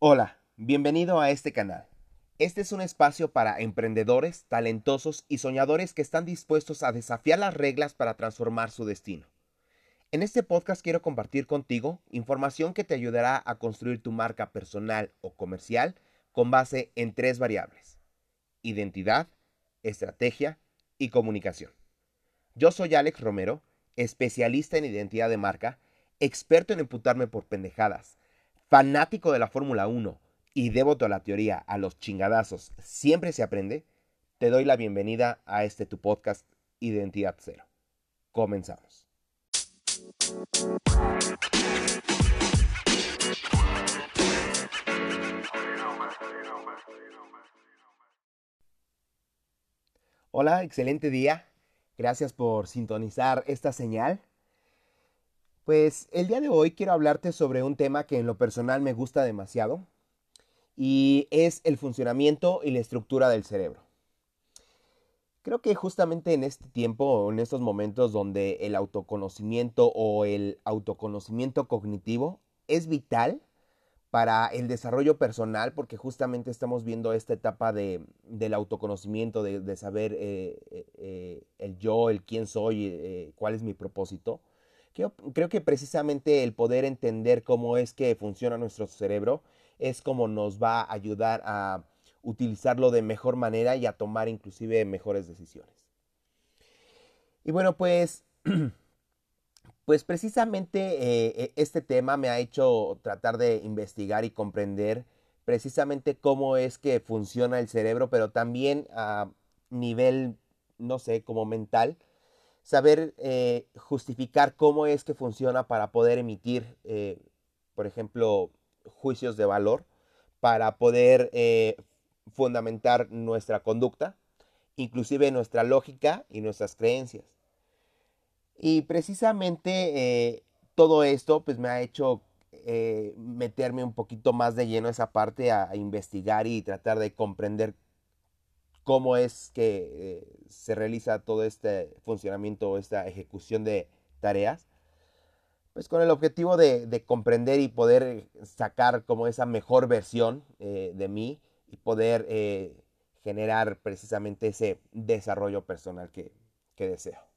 Hola, bienvenido a este canal. Este es un espacio para emprendedores, talentosos y soñadores que están dispuestos a desafiar las reglas para transformar su destino. En este podcast quiero compartir contigo información que te ayudará a construir tu marca personal o comercial con base en tres variables. Identidad, estrategia y comunicación. Yo soy Alex Romero, especialista en identidad de marca, experto en imputarme por pendejadas, fanático de la Fórmula 1 y devoto a la teoría a los chingadazos siempre se aprende, te doy la bienvenida a este tu podcast Identidad Cero. Comenzamos. Hola, excelente día. Gracias por sintonizar esta señal. Pues el día de hoy quiero hablarte sobre un tema que en lo personal me gusta demasiado y es el funcionamiento y la estructura del cerebro. Creo que justamente en este tiempo, en estos momentos donde el autoconocimiento o el autoconocimiento cognitivo es vital para el desarrollo personal, porque justamente estamos viendo esta etapa de, del autoconocimiento, de, saber eh, eh, eh, el yo, el quién soy, cuál es mi propósito Creo, que precisamente el poder entender cómo es que funciona nuestro cerebro es como nos va a ayudar a utilizarlo de mejor manera y a tomar inclusive mejores decisiones. Y bueno, pues, pues precisamente eh, e, este tema me ha hecho tratar de investigar y comprender precisamente cómo es que funciona el cerebro, pero también a nivel, no sé, como mental, saber eh, justificar cómo es que funciona para poder emitir, eh, por ejemplo, juicios de valor, para poder eh, fundamentar nuestra conducta, inclusive nuestra lógica y nuestras creencias. Y precisamente todo esto pues me ha hecho meterme un poquito más de lleno esa parte, a investigar y tratar de comprender cómo es que eh, se realiza todo este funcionamiento, esta ejecución de tareas, pues con el objetivo de, comprender y poder sacar como esa mejor versión eh, de mí y poder eh, generar precisamente ese desarrollo personal que deseo.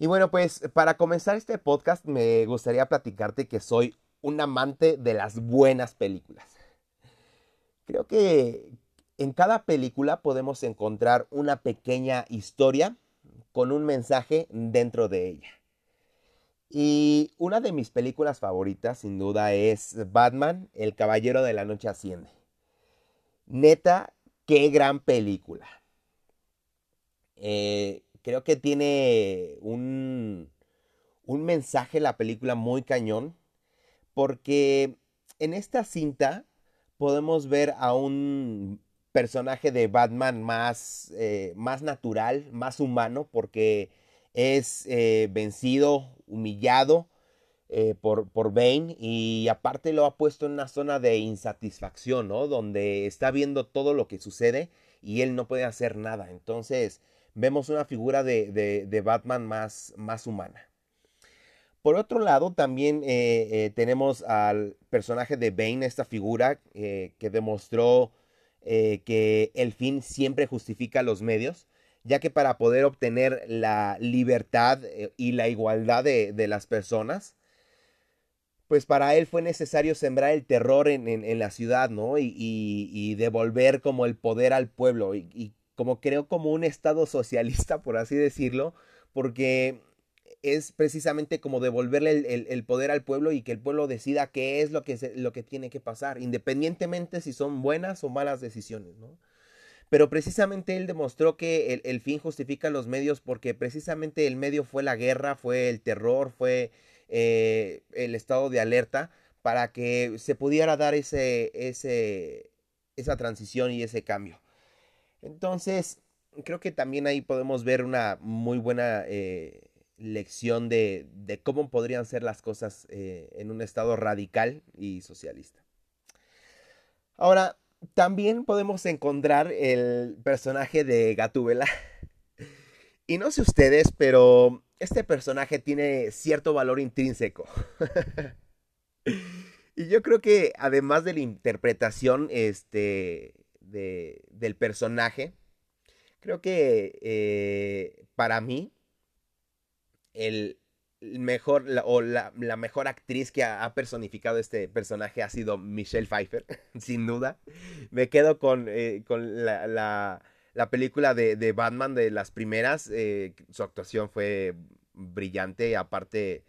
Y bueno, pues para comenzar este podcast me gustaría platicarte que soy un amante de las buenas películas. Creo que, en cada película podemos encontrar una pequeña historia con un mensaje dentro de ella. Y una de mis películas favoritas, sin duda, es Batman, El Caballero de la Noche Asciende. Neta, qué gran película. Eh, creo que tiene un, un mensaje la película muy cañón, porque en esta cinta podemos ver a un personaje de Batman más, eh, más natural, más humano, porque es eh, vencido, humillado eh, por, por Bane y aparte lo ha puesto en una zona de insatisfacción, ¿no? Donde está viendo todo lo que sucede y él no puede hacer nada. Entonces vemos una figura de, de, Batman más, más humana. Por otro lado, también tenemos al personaje de Bane, esta figura que demostró eh, que el fin siempre justifica los medios, ya que para poder obtener la libertad eh, y la igualdad de, las personas, pues para él fue necesario sembrar el terror en, la ciudad, ¿no? Y, devolver como el poder al pueblo, y, y como creo como un estado socialista, por así decirlo, porque es precisamente como devolverle el, poder al pueblo y que el pueblo decida qué es lo que, lo que tiene que pasar, independientemente si son buenas o malas decisiones, ¿no? Pero precisamente él demostró que el, fin justifica los medios porque precisamente el medio fue la guerra, fue el terror, fue eh, el estado de alerta para que se pudiera dar ese, ese, esa transición y ese cambio. Entonces, creo que también ahí podemos ver una muy buena... Eh, lección de, cómo podrían ser las cosas eh, en un estado radical y socialista. Ahora, también podemos encontrar el personaje de Gatúbela. Y no sé ustedes, pero este personaje tiene cierto valor intrínseco. y yo creo que además de la interpretación este, del personaje, creo que eh, para mí el, mejor o la, mejor actriz que ha, personificado este personaje ha sido Michelle Pfeiffer, sin duda. Me quedo con, eh, con la, la, película de, Batman de las primeras. Eh, su actuación fue brillante. Aparte,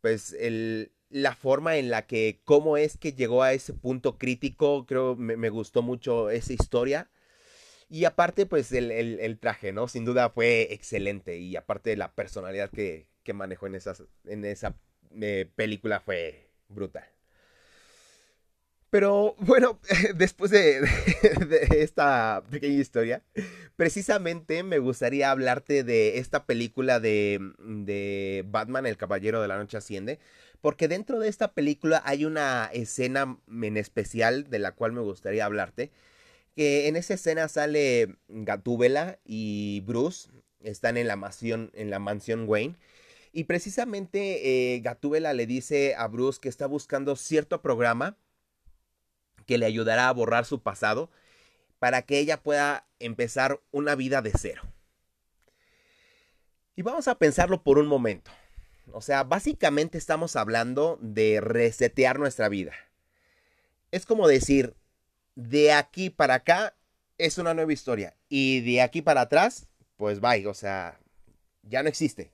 pues el, la forma en la que, cómo es que llegó a ese punto crítico, creo me, me gustó mucho esa historia. Y aparte, pues el, traje, ¿no? Sin duda fue excelente. Y aparte la personalidad que, manejó en, esas, en esa eh, película fue brutal. Pero bueno, después de, esta pequeña historia, precisamente me gustaría hablarte de esta película de, de, Batman, el Caballero de la Noche Asciende, porque dentro de esta película hay una escena en especial de la cual me gustaría hablarte, que en esa escena sale Gatúbela y Bruce, están en la mansión, en la mansión Wayne. Y precisamente eh, Gatúbela le dice a Bruce que está buscando cierto programa que le ayudará a borrar su pasado para que ella pueda empezar una vida de cero. Y vamos a pensarlo por un momento. O sea, básicamente estamos hablando de resetear nuestra vida. Es como decir, de aquí para acá es una nueva historia. Y de aquí para atrás, pues bye, o sea, ya no existe.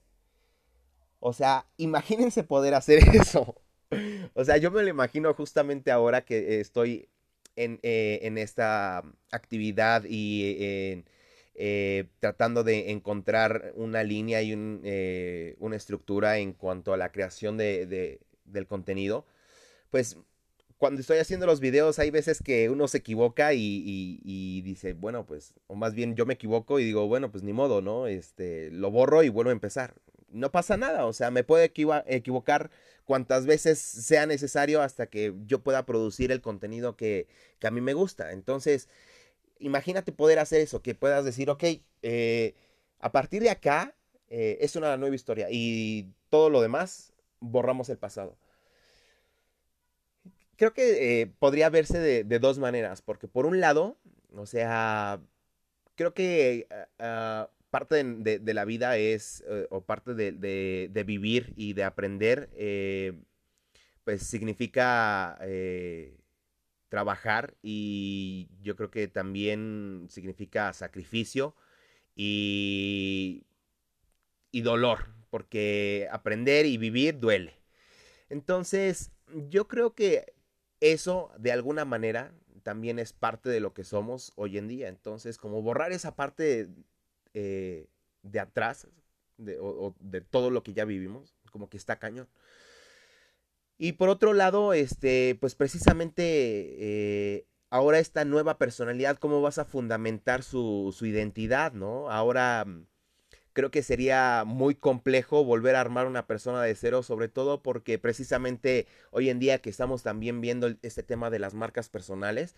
O sea, imagínense poder hacer eso. O sea, yo me lo imagino justamente ahora que estoy en, eh, esta actividad y eh, tratando de encontrar una línea y eh, una estructura en cuanto a la creación de, del contenido. Pues cuando estoy haciendo los videos hay veces que uno se equivoca y, dice, bueno, pues, o más bien yo me equivoco y digo, bueno, pues ni modo, ¿no? Este, lo borro y vuelvo a empezar. No pasa nada, o sea, me puedo equivocar cuantas veces sea necesario hasta que yo pueda producir el contenido que, a mí me gusta. Entonces, imagínate poder hacer eso, que puedas decir, ok, eh, a partir de acá eh, es una nueva historia y todo lo demás borramos el pasado creo que eh, podría verse de, dos maneras, porque por un lado, o sea, creo que ah, ah, parte de, la vida es, eh, o parte de, vivir y de aprender, eh, pues significa trabajar y yo creo que también significa sacrificio y, y dolor, porque aprender y vivir duele. Entonces, yo creo que eso de alguna manera también es parte de lo que somos hoy en día. Entonces, como borrar esa parte eh, de atrás de, o, de todo lo que ya vivimos, como que está cañón. Y por otro lado, este, pues precisamente eh, ahora esta nueva personalidad, ¿cómo vas a fundamentar su, su identidad, no? Ahora creo que sería muy complejo volver a armar una persona de cero, sobre todo porque precisamente hoy en día que estamos también viendo este tema de las marcas personales,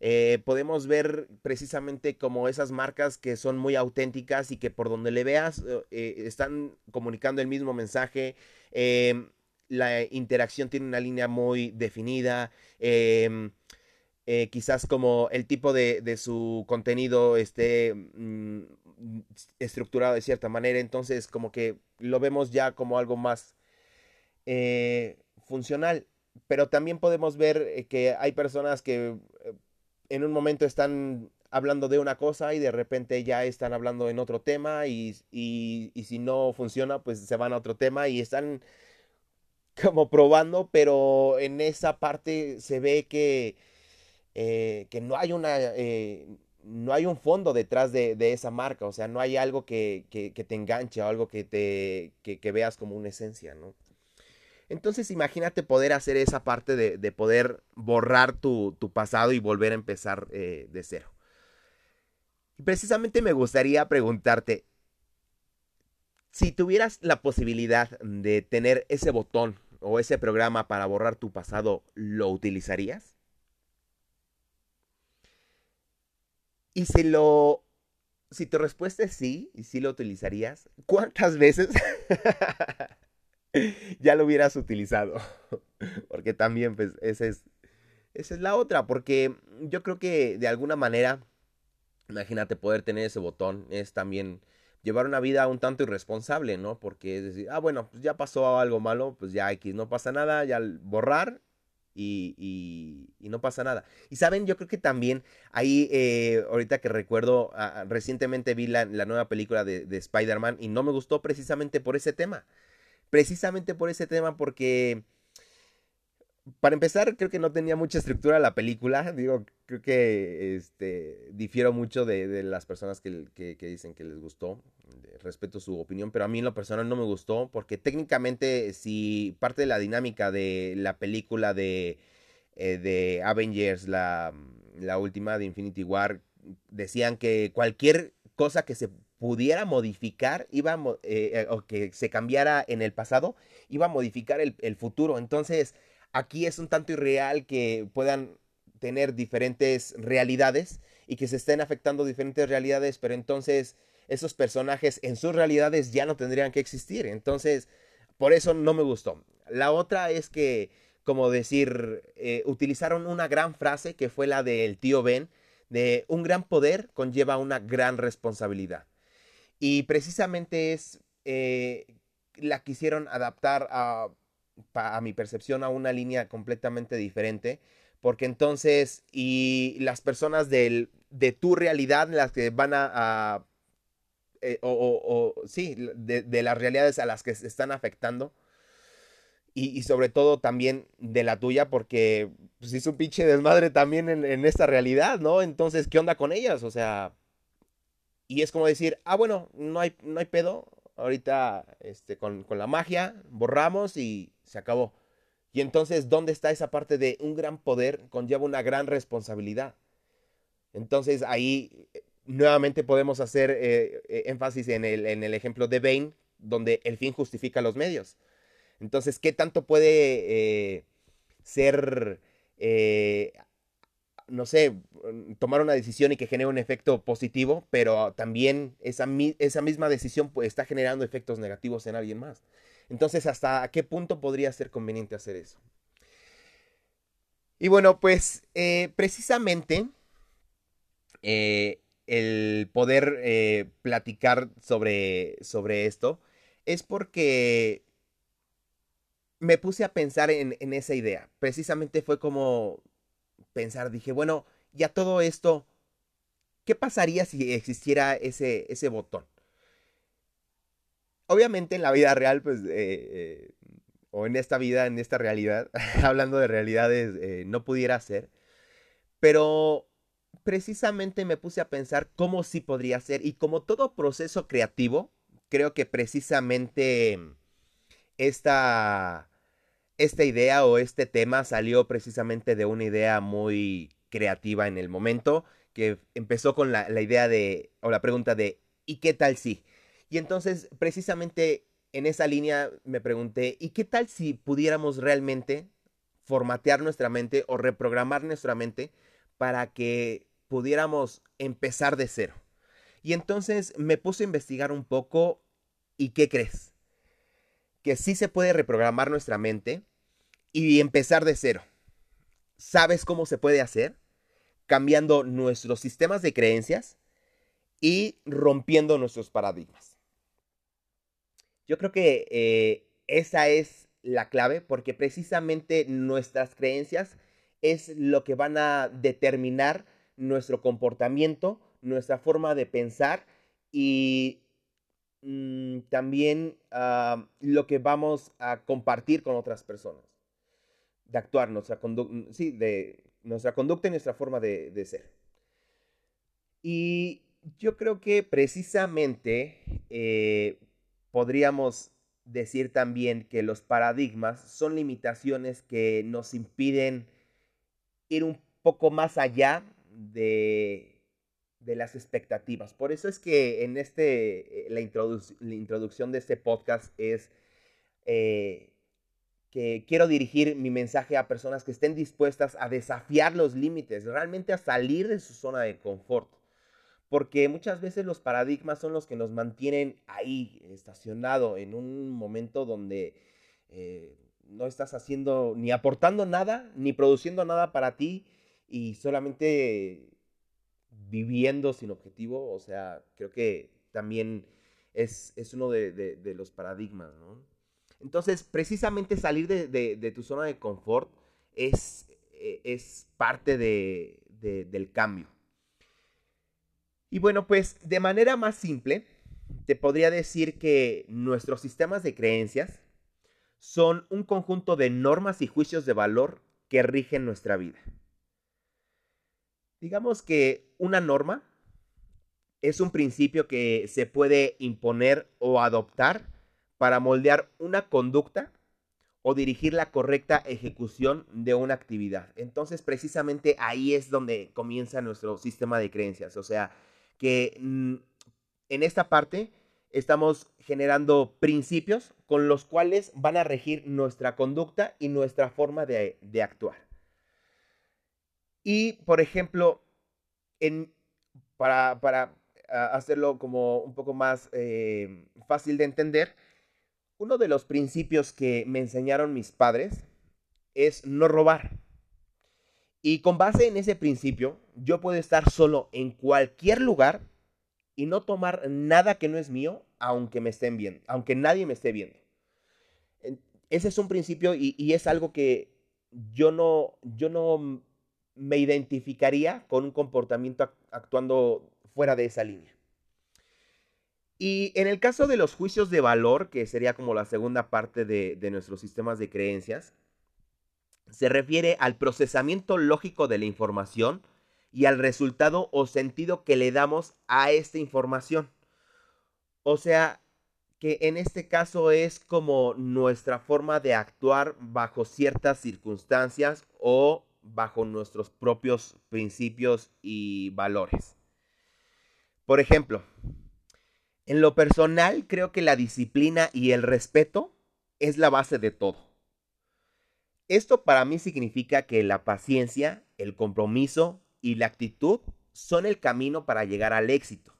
eh, podemos ver precisamente como esas marcas que son muy auténticas y que por donde le veas eh, eh, están comunicando el mismo mensaje. Em, la interacción tiene una línea muy definida. Em, quizás como el tipo de, de su contenido esté mm, estructurado de cierta manera, entonces como que lo vemos ya como algo más eh, funcional. Pero también podemos ver eh, que hay personas que eh, en un momento están hablando de una cosa y de repente ya están hablando en otro tema y, si no funciona pues se van a otro tema y están como probando, pero en esa parte se ve que, que no hay una no hay un fondo detrás de, esa marca, o sea, no hay algo que, te enganche o algo que, te, que, veas como una esencia, ¿no? Entonces imagínate poder hacer esa parte de, poder borrar tu, pasado y volver a empezar eh, de cero. Y precisamente me gustaría preguntarte, si tuvieras la posibilidad de tener ese botón o ese programa para borrar tu pasado, ¿lo utilizarías? Y si lo si tu respuesta es sí, y si lo utilizarías, ¿cuántas veces? ya lo hubieras utilizado? porque también, pues, esa es, esa es la otra, porque yo creo que de alguna manera, imagínate poder tener ese botón, es también llevar una vida un tanto irresponsable, ¿no? Porque es decir, ah, bueno, pues ya pasó algo malo, pues ya X, no pasa nada, ya borrar y, no pasa nada. Y saben, yo creo que también ahí, eh, ahorita que recuerdo, ah, ah, recientemente vi la, nueva película de, de Spider-Man y no me gustó precisamente por ese tema. Precisamente por ese tema porque para empezar, creo que no tenía mucha estructura la película. Digo, creo que este, difiero mucho de, las personas que, dicen que les gustó. Respeto su opinión, pero a mí en lo personal no me gustó porque técnicamente si parte de la dinámica de la película de, eh, de Avengers, la, la última de Infinity War, decían que cualquier cosa que se pudiera modificar, iba eh, eh, o que se cambiara en el pasado, iba a modificar el, el futuro. Entonces, Aquí es un tanto irreal que puedan tener diferentes realidades y que se estén afectando diferentes realidades, pero entonces esos personajes en sus realidades ya no tendrían que existir. Entonces, por eso no me gustó. La otra es que, como decir, eh, utilizaron una gran frase que fue la del tío Ben, de un gran poder conlleva una gran responsabilidad. Y precisamente es, eh, la quisieron adaptar a a mi percepción, a una línea completamente diferente. Porque entonces, y las personas de tu realidad, las que van a, eh, o, sí, de, las realidades a las que se están afectando. Y, sobre todo también de la tuya, porque pues, es un pinche desmadre también en, en esta realidad, ¿no? Entonces, ¿qué onda con ellas? O sea, y es como decir, ah, bueno, no hay, no hay pedo, ahorita este, con, con, la magia borramos y se acabó. Y entonces, ¿dónde está esa parte de un gran poder conlleva una gran responsabilidad? Entonces ahí eh, nuevamente podemos hacer eh, eh, énfasis en el, en el, ejemplo de Bain, donde el fin justifica los medios. Entonces, ¿qué tanto puede ser, no sé, tomar una decisión y que genere un efecto positivo, pero también esa, esa misma decisión pues, está generando efectos negativos en alguien más? Entonces, ¿hasta qué punto podría ser conveniente hacer eso? Y bueno, pues eh, precisamente eh, el poder eh, platicar sobre, sobre esto es porque me puse a pensar en, en, esa idea. Precisamente fue como pensar, dije, bueno, ya todo esto, ¿qué pasaría si existiera ese, ese botón? obviamente en la vida real, pues, eh, eh, o en esta vida, en esta realidad, hablando de realidades, eh, no pudiera ser. Pero precisamente me puse a pensar cómo sí podría ser. Y como todo proceso creativo, creo que precisamente esta, esta idea o este tema salió precisamente de una idea muy creativa en el momento, que empezó con la, idea de, o la pregunta de, ¿y qué tal si? Y entonces, precisamente en esa línea me pregunté, ¿y qué tal si pudiéramos realmente formatear nuestra mente o reprogramar nuestra mente para que pudiéramos empezar de cero? Y entonces me puse a investigar un poco y ¿qué crees? Que sí se puede reprogramar nuestra mente y empezar de cero. ¿Sabes cómo se puede hacer? Cambiando nuestros sistemas de creencias y rompiendo nuestros paradigmas. Yo creo que eh, esa es la clave porque precisamente nuestras creencias es lo que van a determinar nuestro comportamiento, nuestra forma de pensar y mm, también ah, lo que vamos a compartir con otras personas. De actuar, nuestra conducta, sí, de nuestra conducta y nuestra forma de, de, ser. Y yo creo que precisamente eh, podríamos decir también que los paradigmas son limitaciones que nos impiden ir un poco más allá de, de las expectativas. Por eso es que en este, eh, la, introducción de este podcast es eh, que quiero dirigir mi mensaje a personas que estén dispuestas a desafiar los límites, realmente a salir de su zona de confort. porque muchas veces los paradigmas son los que nos mantienen ahí, estacionado, en un momento donde eh, no estás haciendo ni aportando nada, ni produciendo nada para ti y solamente viviendo sin objetivo. O sea, creo que también es, uno de, los paradigmas, ¿no? Entonces, precisamente salir de, tu zona de confort es, eh, parte del cambio. Y bueno, pues de manera más simple, te podría decir que nuestros sistemas de creencias son un conjunto de normas y juicios de valor que rigen nuestra vida. Digamos que una norma es un principio que se puede imponer o adoptar para moldear una conducta o dirigir la correcta ejecución de una actividad. Entonces, precisamente ahí es donde comienza nuestro sistema de creencias. O sea, que mm, en esta parte estamos generando principios con los cuales van a regir nuestra conducta y nuestra forma de, actuar. Y, por ejemplo, para, ah, hacerlo como un poco más eh, fácil de entender, uno de los principios que me enseñaron mis padres es no robar. Y con base en ese principio, yo puedo estar solo en cualquier lugar y no tomar nada que no es mío, aunque me estén viendo, aunque nadie me esté viendo. Ese es un principio y, es algo que yo no, yo no me identificaría con un comportamiento actuando fuera de esa línea. Y en el caso de los juicios de valor, que sería como la segunda parte de, nuestros sistemas de creencias, se refiere al procesamiento lógico de la información y al resultado o sentido que le damos a esta información. O sea, que en este caso es como nuestra forma de actuar bajo ciertas circunstancias o bajo nuestros propios principios y valores. Por ejemplo, en lo personal creo que la disciplina y el respeto es la base de todo. Esto para mí significa que la paciencia, el compromiso y la actitud son el camino para llegar al éxito.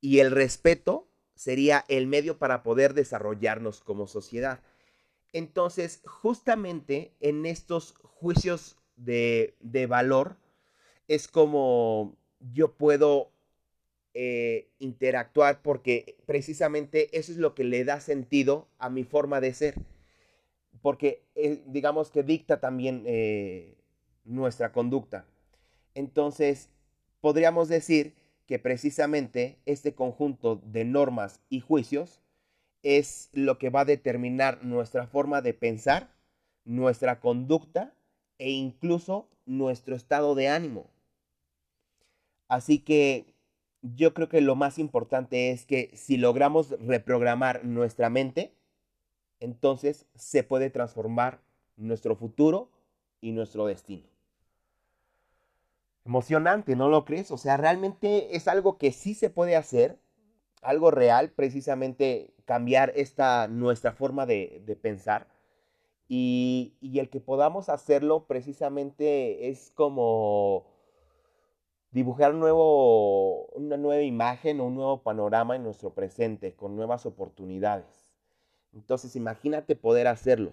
Y el respeto sería el medio para poder desarrollarnos como sociedad. Entonces, justamente en estos juicios de, valor es como yo puedo eh, interactuar porque precisamente eso es lo que le da sentido a mi forma de ser porque digamos que dicta también eh, nuestra conducta. Entonces, podríamos decir que precisamente este conjunto de normas y juicios es lo que va a determinar nuestra forma de pensar, nuestra conducta e incluso nuestro estado de ánimo. Así que yo creo que lo más importante es que si logramos reprogramar nuestra mente, entonces se puede transformar nuestro futuro y nuestro destino. Emocionante, ¿no lo crees? O sea, realmente es algo que sí se puede hacer, algo real, precisamente cambiar esta nuestra forma de, pensar. Y, y, el que podamos hacerlo precisamente es como dibujar nuevo, una nueva imagen o un nuevo panorama en nuestro presente, con nuevas oportunidades. Entonces imagínate poder hacerlo.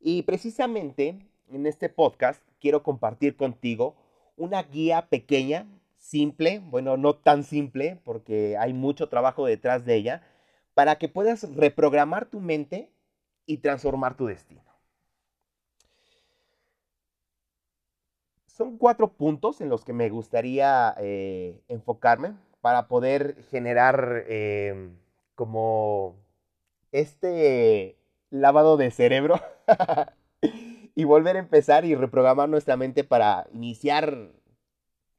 Y precisamente en este podcast quiero compartir contigo una guía pequeña, simple, bueno, no tan simple porque hay mucho trabajo detrás de ella, para que puedas reprogramar tu mente y transformar tu destino. Son cuatro puntos en los que me gustaría eh, enfocarme para poder generar eh, como este lavado de cerebro y volver a empezar y reprogramar nuestra mente para iniciar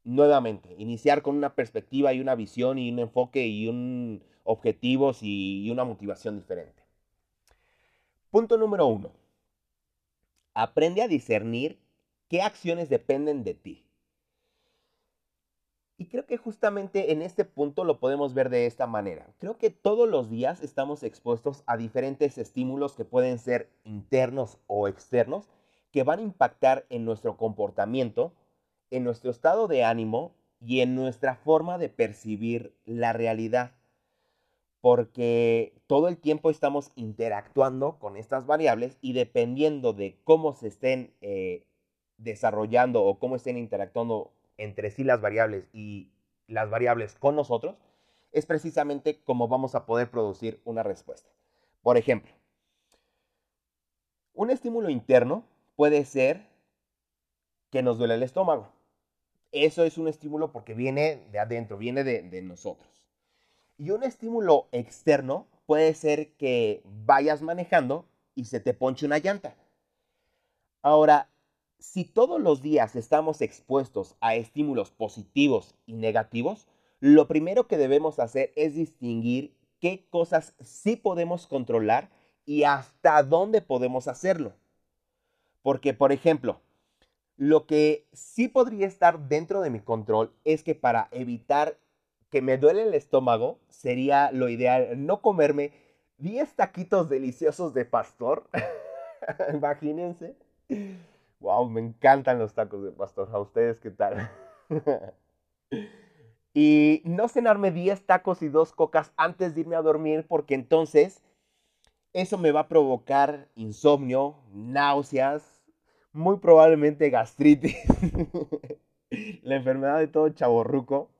nuevamente, iniciar con una perspectiva y una visión y un enfoque y un objetivos y una motivación diferente. Punto número uno. Aprende a discernir qué acciones dependen de ti. Y creo que justamente en este punto lo podemos ver de esta manera. Creo que todos los días estamos expuestos a diferentes estímulos que pueden ser internos o externos, que van a impactar en nuestro comportamiento, en nuestro estado de ánimo y en nuestra forma de percibir la realidad. Porque todo el tiempo estamos interactuando con estas variables y dependiendo de cómo se estén eh, desarrollando o cómo estén interactuando entre sí las variables y las variables con nosotros, es precisamente cómo vamos a poder producir una respuesta. Por ejemplo, un estímulo interno puede ser que nos duele el estómago. Eso es un estímulo porque viene de adentro, viene de, nosotros. Y un estímulo externo puede ser que vayas manejando y se te ponche una llanta. Ahora, si todos los días estamos expuestos a estímulos positivos y negativos, lo primero que debemos hacer es distinguir qué cosas sí podemos controlar y hasta dónde podemos hacerlo. Porque, por ejemplo, lo que sí podría estar dentro de mi control es que para evitar que me duele el estómago, sería lo ideal no comerme 10 taquitos deliciosos de pastor. Imagínense. Wow, me encantan los tacos de pastor. ¿A ustedes qué tal? y no cenarme 10 tacos y dos cocas antes de irme a dormir, porque entonces eso me va a provocar insomnio, náuseas, muy probablemente gastritis, la enfermedad de todo chaborruco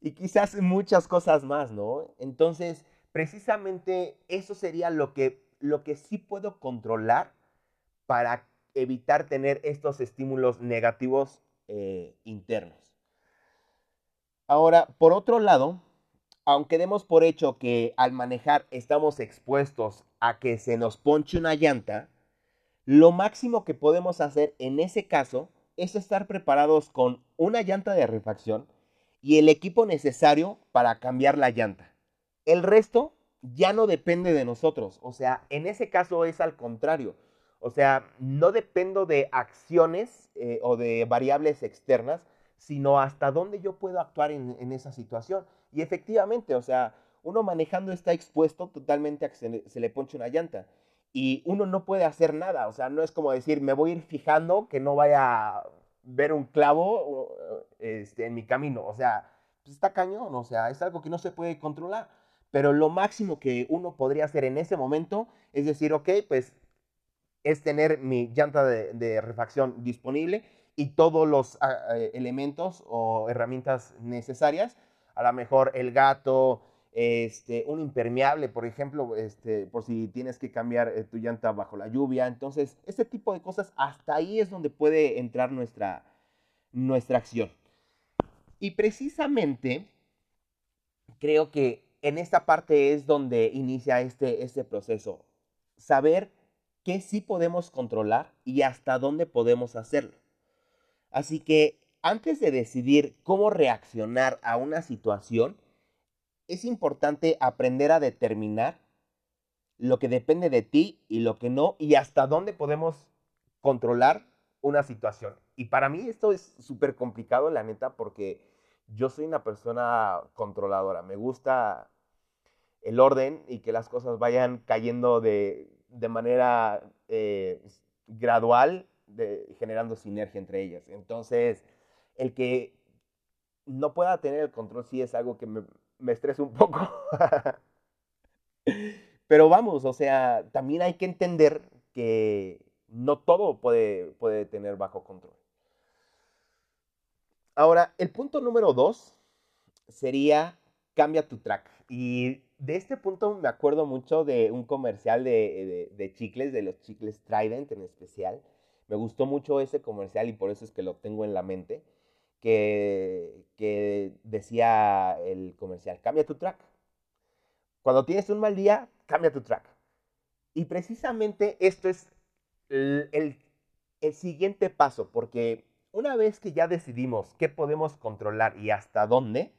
y quizás muchas cosas más, ¿no? Entonces, precisamente eso sería lo que, lo que sí puedo controlar para evitar tener estos estímulos negativos eh, internos. Ahora, por otro lado, aunque demos por hecho que al manejar estamos expuestos a que se nos ponche una llanta, lo máximo que podemos hacer en ese caso es estar preparados con una llanta de refacción y el equipo necesario para cambiar la llanta. El resto ya no depende de nosotros, o sea, en ese caso es al contrario. O sea, no dependo de acciones eh, o de variables externas, sino hasta dónde yo puedo actuar en, esa situación. Y efectivamente, o sea, uno manejando está expuesto totalmente a que se le, ponche una llanta. Y uno no puede hacer nada, o sea, no es como decir, me voy a ir fijando que no vaya a ver un clavo este, en mi camino. O sea, pues está cañón, o sea, es algo que no se puede controlar. Pero lo máximo que uno podría hacer en ese momento es decir, ok, pues es tener mi llanta de, refacción disponible y todos los ah, eh, elementos o herramientas necesarias. A lo mejor el gato, este, un impermeable, por ejemplo, este, por si tienes que cambiar eh, tu llanta bajo la lluvia. Entonces, este tipo de cosas, hasta ahí es donde puede entrar nuestra, nuestra acción. Y precisamente, creo que en esta parte es donde inicia este, este proceso. Saber qué sí podemos controlar y hasta dónde podemos hacerlo. Así que antes de decidir cómo reaccionar a una situación, es importante aprender a determinar lo que depende de ti y lo que no y hasta dónde podemos controlar una situación. Y para mí esto es súper complicado, la neta, porque yo soy una persona controladora. Me gusta el orden y que las cosas vayan cayendo de de manera eh, gradual, generando sinergia entre ellas. Entonces, el que no pueda tener el control sí es algo que me, estresa un poco. Pero vamos, o sea, también hay que entender que no todo puede, puede tener bajo control. Ahora, el punto número dos sería cambia tu track. Y de este punto me acuerdo mucho de un comercial de, chicles, de los chicles Trident en especial. Me gustó mucho ese comercial y por eso es que lo tengo en la mente. Que, decía el comercial, cambia tu track. Cuando tienes un mal día, cambia tu track. Y precisamente esto es el siguiente paso, porque una vez que ya decidimos qué podemos controlar y hasta dónde,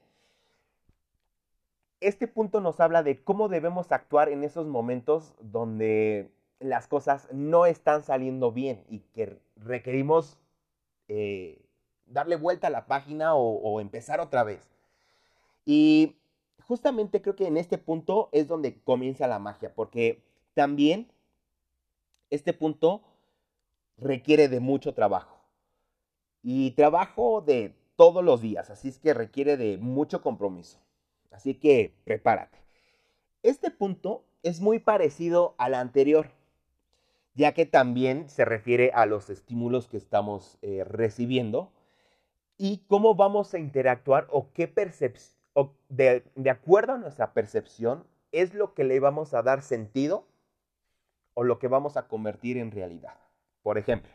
este punto nos habla de cómo debemos actuar en esos momentos donde las cosas no están saliendo bien y que requerimos eh, darle vuelta a la página o, empezar otra vez. Y justamente creo que en este punto es donde comienza la magia, porque también este punto requiere de mucho trabajo. Y trabajo de todos los días, así es que requiere de mucho compromiso. Así que prepárate. Este punto es muy parecido al anterior, ya que también se refiere a los estímulos que estamos eh, recibiendo y cómo vamos a interactuar o qué percepción, de, de acuerdo a nuestra percepción, es lo que le vamos a dar sentido o lo que vamos a convertir en realidad. Por ejemplo,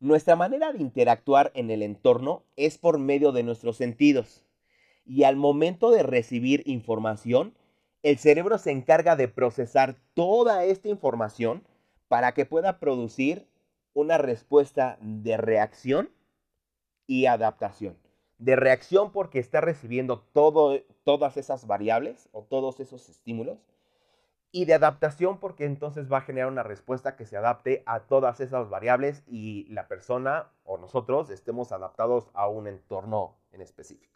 nuestra manera de interactuar en el entorno es por medio de nuestros sentidos. Y al momento de recibir información, el cerebro se encarga de procesar toda esta información para que pueda producir una respuesta de reacción y adaptación. De reacción porque está recibiendo todas esas variables o todos esos estímulos y de adaptación porque entonces va a generar una respuesta que se adapte a todas esas variables y la persona o nosotros estemos adaptados a un entorno en específico.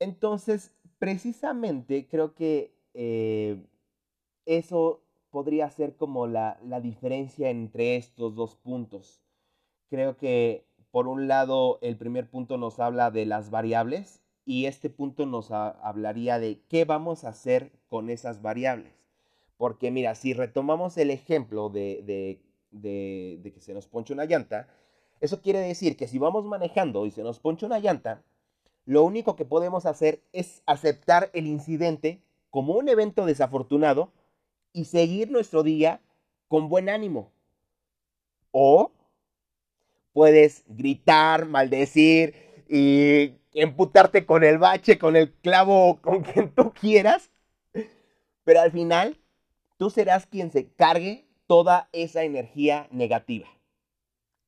Entonces, precisamente creo que eh, eso podría ser como la, la diferencia entre estos dos puntos. Creo que por un lado el primer punto nos habla de las variables y este punto nos hablaría de qué vamos a hacer con esas variables. Porque mira, si retomamos el ejemplo de, de, que se nos ponche una llanta, eso quiere decir que si vamos manejando y se nos ponche una llanta, lo único que podemos hacer es aceptar el incidente como un evento desafortunado y seguir nuestro día con buen ánimo. O puedes gritar, maldecir y emputarte con el bache, con el clavo, con quien tú quieras, pero al final tú serás quien se cargue toda esa energía negativa.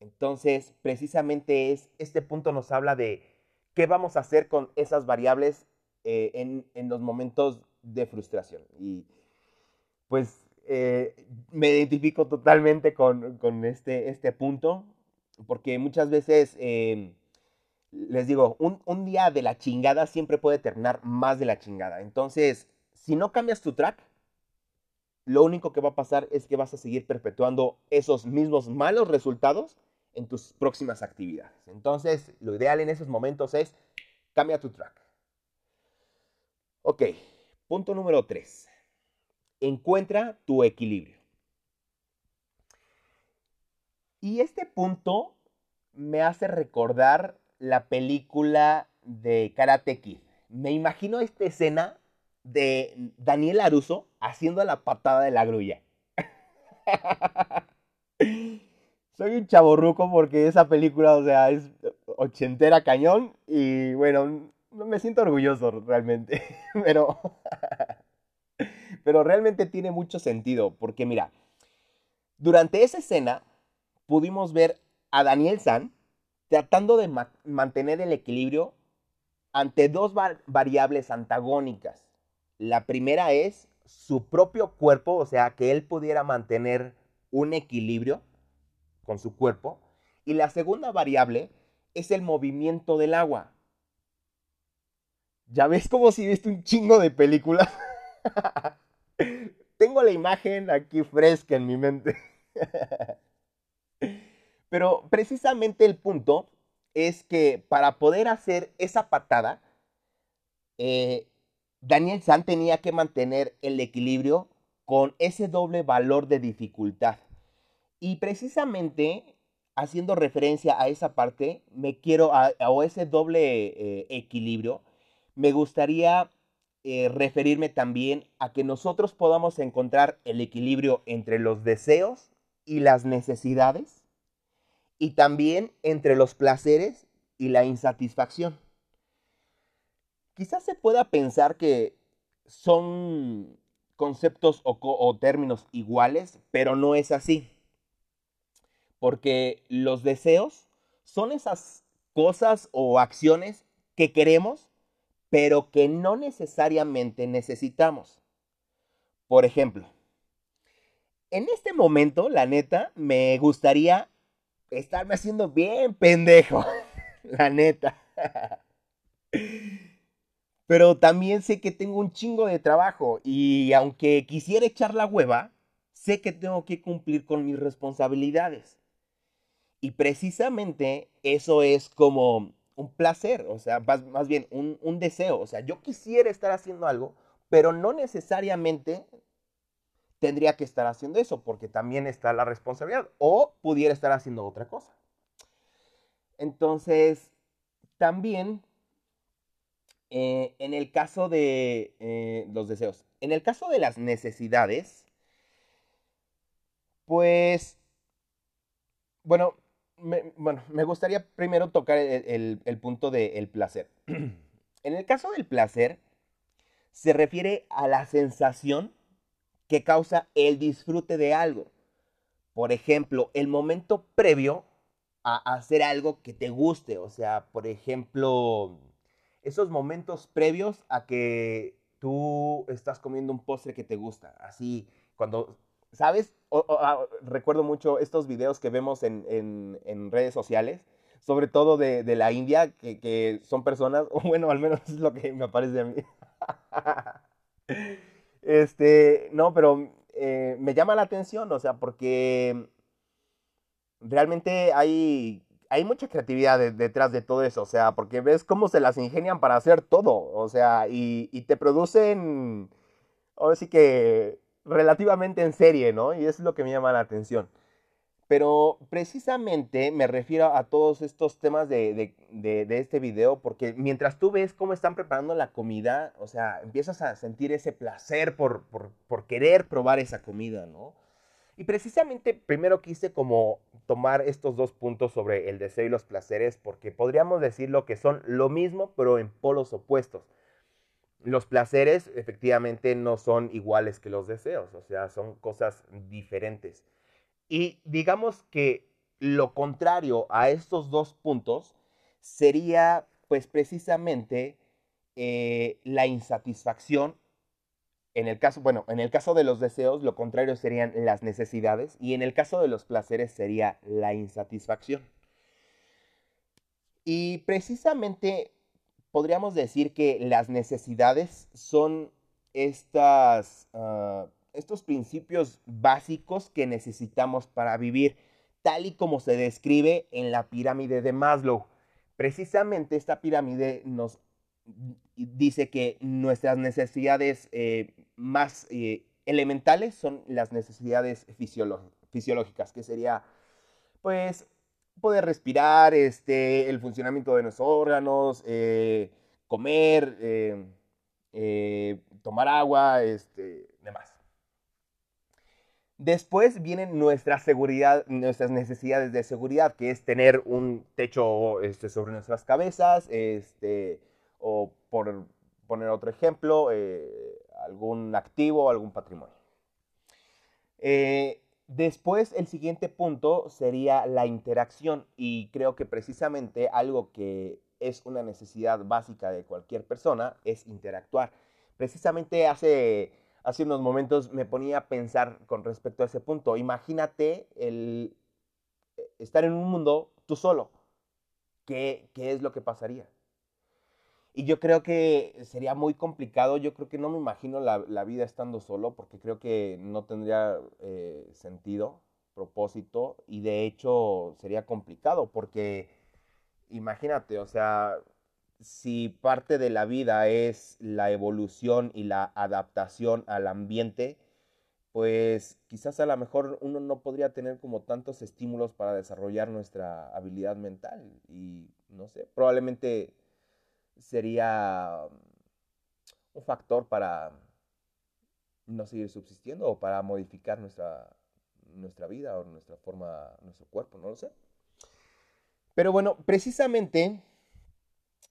Entonces, precisamente es, este punto nos habla de qué vamos a hacer con esas variables eh, en, los momentos de frustración. Y pues eh, me identifico totalmente con, este, este punto, porque muchas veces... Eh, les digo, un, día de la chingada siempre puede terminar más de la chingada. Entonces, si no cambias tu track, lo único que va a pasar es que vas a seguir perpetuando esos mismos malos resultados en tus próximas actividades. Entonces, lo ideal en esos momentos es cambia tu track. Ok, punto número 3. Encuentra tu equilibrio. Y este punto me hace recordar la película de Karate Kid. Me imagino esta escena de Daniel Aruso haciendo la patada de la grulla. Soy un chaborruco porque esa película, o sea, es ochentera cañón y bueno, me siento orgulloso realmente, pero pero realmente tiene mucho sentido porque mira, durante esa escena pudimos ver a Daniel San tratando de mantener el equilibrio ante dos variables antagónicas. La primera es su propio cuerpo, o sea, que él pudiera mantener un equilibrio con su cuerpo. Y la segunda variable es el movimiento del agua. Ya ves como si viste un chingo de películas. Tengo la imagen aquí fresca en mi mente. Pero precisamente el punto es que para poder hacer esa patada, eh, Daniel San tenía que mantener el equilibrio con ese doble valor de dificultad. Y precisamente haciendo referencia a esa parte, me quiero, a, o ese doble eh, equilibrio, me gustaría eh, referirme también a que nosotros podamos encontrar el equilibrio entre los deseos y las necesidades y también entre los placeres y la insatisfacción. Quizás se pueda pensar que son conceptos o, términos iguales, pero no es así. Porque los deseos son esas cosas o acciones que queremos, pero que no necesariamente necesitamos. Por ejemplo, en este momento, la neta, me gustaría estarme haciendo bien pendejo, la neta. Pero también sé que tengo un chingo de trabajo y aunque quisiera echar la hueva, sé que tengo que cumplir con mis responsabilidades. Y precisamente eso es como un placer, o sea, más, bien un, un, deseo. O sea, yo quisiera estar haciendo algo, pero no necesariamente tendría que estar haciendo eso, porque también está la responsabilidad, o pudiera estar haciendo otra cosa. Entonces, también eh, en el caso de eh, los deseos, en el caso de las necesidades, pues, bueno, me, bueno, me gustaría primero tocar el, punto del placer. en el caso del placer, se refiere a la sensación que causa el disfrute de algo. Por ejemplo, el momento previo a hacer algo que te guste. O sea, por ejemplo, esos momentos previos a que tú estás comiendo un postre que te gusta. Así, cuando, ¿sabes? Ah, recuerdo mucho estos videos que vemos en, redes sociales, sobre todo de, la India, que, son personas, o bueno, al menos es lo que me parece a mí. este, no, pero eh, me llama la atención, o sea, porque realmente hay, hay mucha creatividad detrás de todo eso, o sea, porque ves cómo se las ingenian para hacer todo, o sea, y, te producen, ahora sí que relativamente en serie, ¿no? Y es lo que me llama la atención. Pero precisamente me refiero a todos estos temas de, este video, porque mientras tú ves cómo están preparando la comida, o sea, empiezas a sentir ese placer por, por querer probar esa comida, ¿no? Y precisamente primero quise como tomar estos dos puntos sobre el deseo y los placeres porque podríamos decirlo que son lo mismo pero en polos opuestos. Los placeres efectivamente no son iguales que los deseos, o sea, son cosas diferentes. Y digamos que lo contrario a estos dos puntos sería pues precisamente eh, la insatisfacción en el caso, bueno, en el caso de los deseos, lo contrario serían las necesidades y en el caso de los placeres sería la insatisfacción. Y precisamente podríamos decir que las necesidades son estas, ah, estos principios básicos que necesitamos para vivir, tal y como se describe en la pirámide de Maslow. Precisamente esta pirámide nos dice que nuestras necesidades eh, más eh, elementales son las necesidades fisiológicas, que sería, pues, poder respirar, este, el funcionamiento de nuestros órganos, eh, comer, tomar agua, este, demás. Después vienen nuestra seguridad, nuestras necesidades de seguridad, que es tener un techo este, sobre nuestras cabezas, este, o por poner otro ejemplo, eh, algún activo, algún patrimonio. Eh, después, el siguiente punto sería la interacción y creo que precisamente algo que es una necesidad básica de cualquier persona es interactuar. Precisamente hace, hace unos momentos me ponía a pensar con respecto a ese punto. Imagínate el estar en un mundo tú solo. ¿Qué, qué es lo que pasaría? Y yo creo que sería muy complicado, yo creo que no me imagino la, vida estando solo, porque creo que no tendría eh, sentido, propósito, y de hecho sería complicado, porque imagínate, o sea, si parte de la vida es la evolución y la adaptación al ambiente, pues quizás a lo mejor uno no podría tener como tantos estímulos para desarrollar nuestra habilidad mental y no sé, probablemente sería mm, un factor para no seguir subsistiendo o para modificar nuestra, nuestra vida o nuestra forma, nuestro cuerpo, no lo sé. Pero bueno, precisamente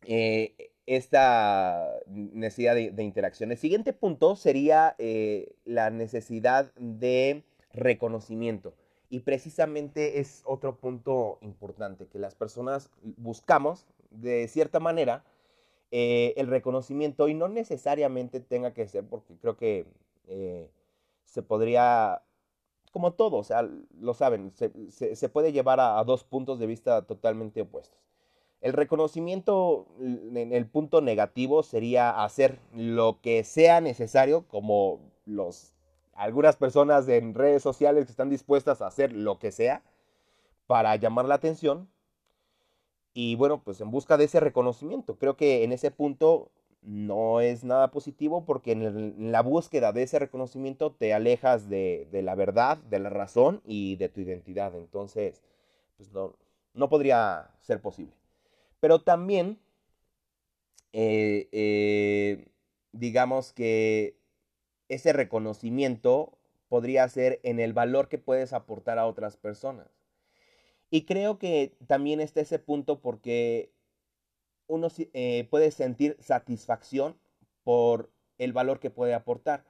eh, esta necesidad de, interacción. El siguiente punto sería eh, la necesidad de reconocimiento. Y precisamente es otro punto importante, que las personas buscamos, de cierta manera, eh, el reconocimiento y no necesariamente tenga que ser, porque creo que eh, se podría, como todo, o sea, lo saben, se, puede llevar a, dos puntos de vista totalmente opuestos. El reconocimiento en el punto negativo sería hacer lo que sea necesario, como los, algunas personas en redes sociales que están dispuestas a hacer lo que sea para llamar la atención y bueno, pues en busca de ese reconocimiento. Creo que en ese punto no es nada positivo porque en, la búsqueda de ese reconocimiento te alejas de, la verdad, de la razón y de tu identidad. Entonces, pues no, no podría ser posible. Pero también, eh, eh, digamos que ese reconocimiento podría ser en el valor que puedes aportar a otras personas. Y creo que también está ese punto porque uno eh, puede sentir satisfacción por el valor que puede aportar.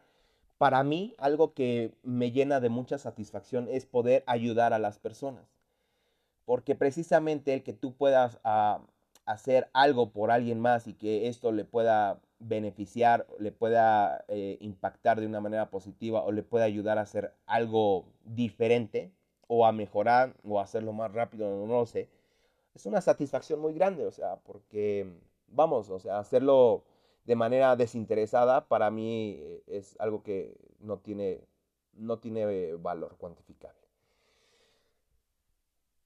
Para mí, algo que me llena de mucha satisfacción es poder ayudar a las personas. Porque precisamente el que tú puedas ah, hacer algo por alguien más y que esto le pueda beneficiar, le pueda eh, impactar de una manera positiva o le pueda ayudar a hacer algo diferente o a mejorar o a hacerlo más rápido, no lo sé, es una satisfacción muy grande, o sea, porque, vamos, o sea, hacerlo de manera desinteresada para mí eh, es algo que no tiene, no tiene valor cuantificable.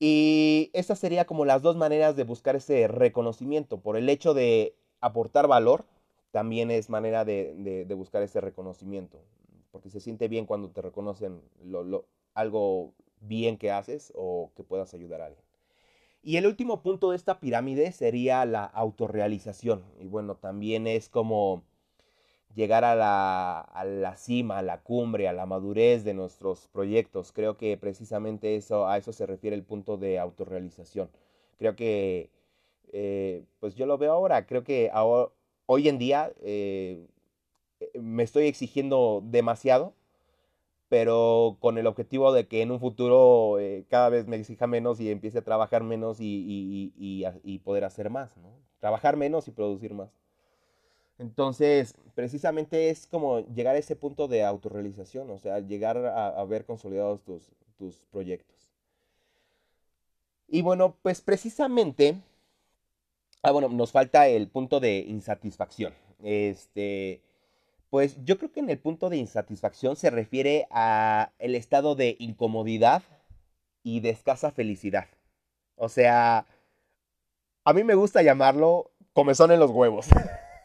Y estas serían como las dos maneras de buscar ese reconocimiento. Por el hecho de aportar valor, también es manera de, buscar ese reconocimiento. Porque se siente bien cuando te reconocen algo bien que haces o que puedas ayudar a alguien. Y el último punto de esta pirámide sería la autorrealización. Y bueno, también es como llegar a la, a la, cima, a la cumbre, a la madurez de nuestros proyectos. Creo que precisamente eso, a eso se refiere el punto de autorrealización. Creo que, eh, pues yo lo veo ahora, creo que hoy en día eh, me estoy exigiendo demasiado pero con el objetivo de que en un futuro eh, cada vez me exija menos y empiece a trabajar menos y, poder hacer más, ¿no? Trabajar menos y producir más. Entonces, precisamente es como llegar a ese punto de autorrealización, o sea, llegar a, a ver consolidados tus, tus proyectos. Y bueno, pues precisamente, ah, bueno, nos falta el punto de insatisfacción. Este, pues yo creo que en el punto de insatisfacción se refiere a el estado de incomodidad y de escasa felicidad. O sea, a mí me gusta llamarlo comezón en los huevos.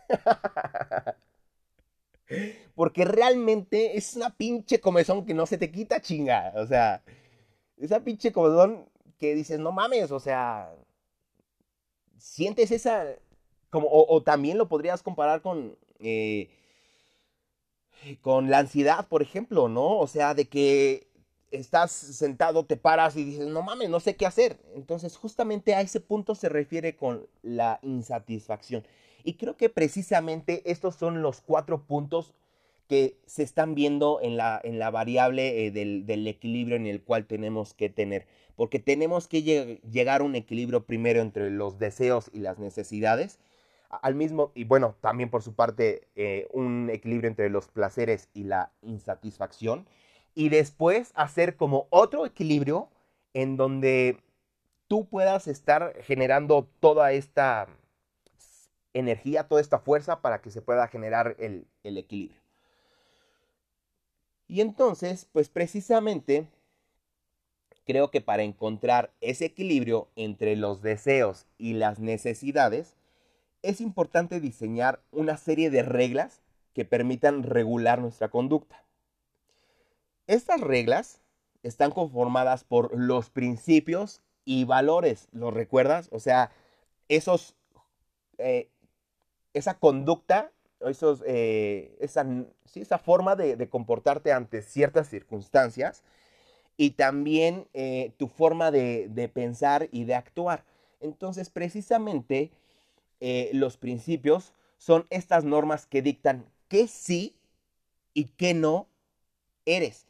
Porque realmente es una pinche comezón que no se te quita chinga. O sea, esa pinche comezón que dices, no mames, o sea, sientes esa... Como, o, también lo podrías comparar con... Eh, con la ansiedad, por ejemplo, ¿no? O sea, de que estás sentado, te paras y dices, no mames, no sé qué hacer. Entonces, justamente a ese punto se refiere con la insatisfacción. Y creo que precisamente estos son los cuatro puntos que se están viendo en la, en la variable eh, del, del, equilibrio en el cual tenemos que tener. Porque tenemos que llegar a un equilibrio primero entre los deseos y las necesidades al mismo, y bueno, también por su parte, eh, un equilibrio entre los placeres y la insatisfacción. Y después hacer como otro equilibrio en donde tú puedas estar generando toda esta energía, toda esta fuerza para que se pueda generar el, el equilibrio. Y entonces, pues precisamente, creo que para encontrar ese equilibrio entre los deseos y las necesidades, es importante diseñar una serie de reglas que permitan regular nuestra conducta. Estas reglas están conformadas por los principios y valores, ¿lo recuerdas? O sea, esos, eh, esa conducta, esos, eh, esa, esa, forma de, comportarte ante ciertas circunstancias y también eh, tu forma de pensar y de actuar. Entonces, precisamente, eh, los principios son estas normas que dictan qué sí y qué no eres.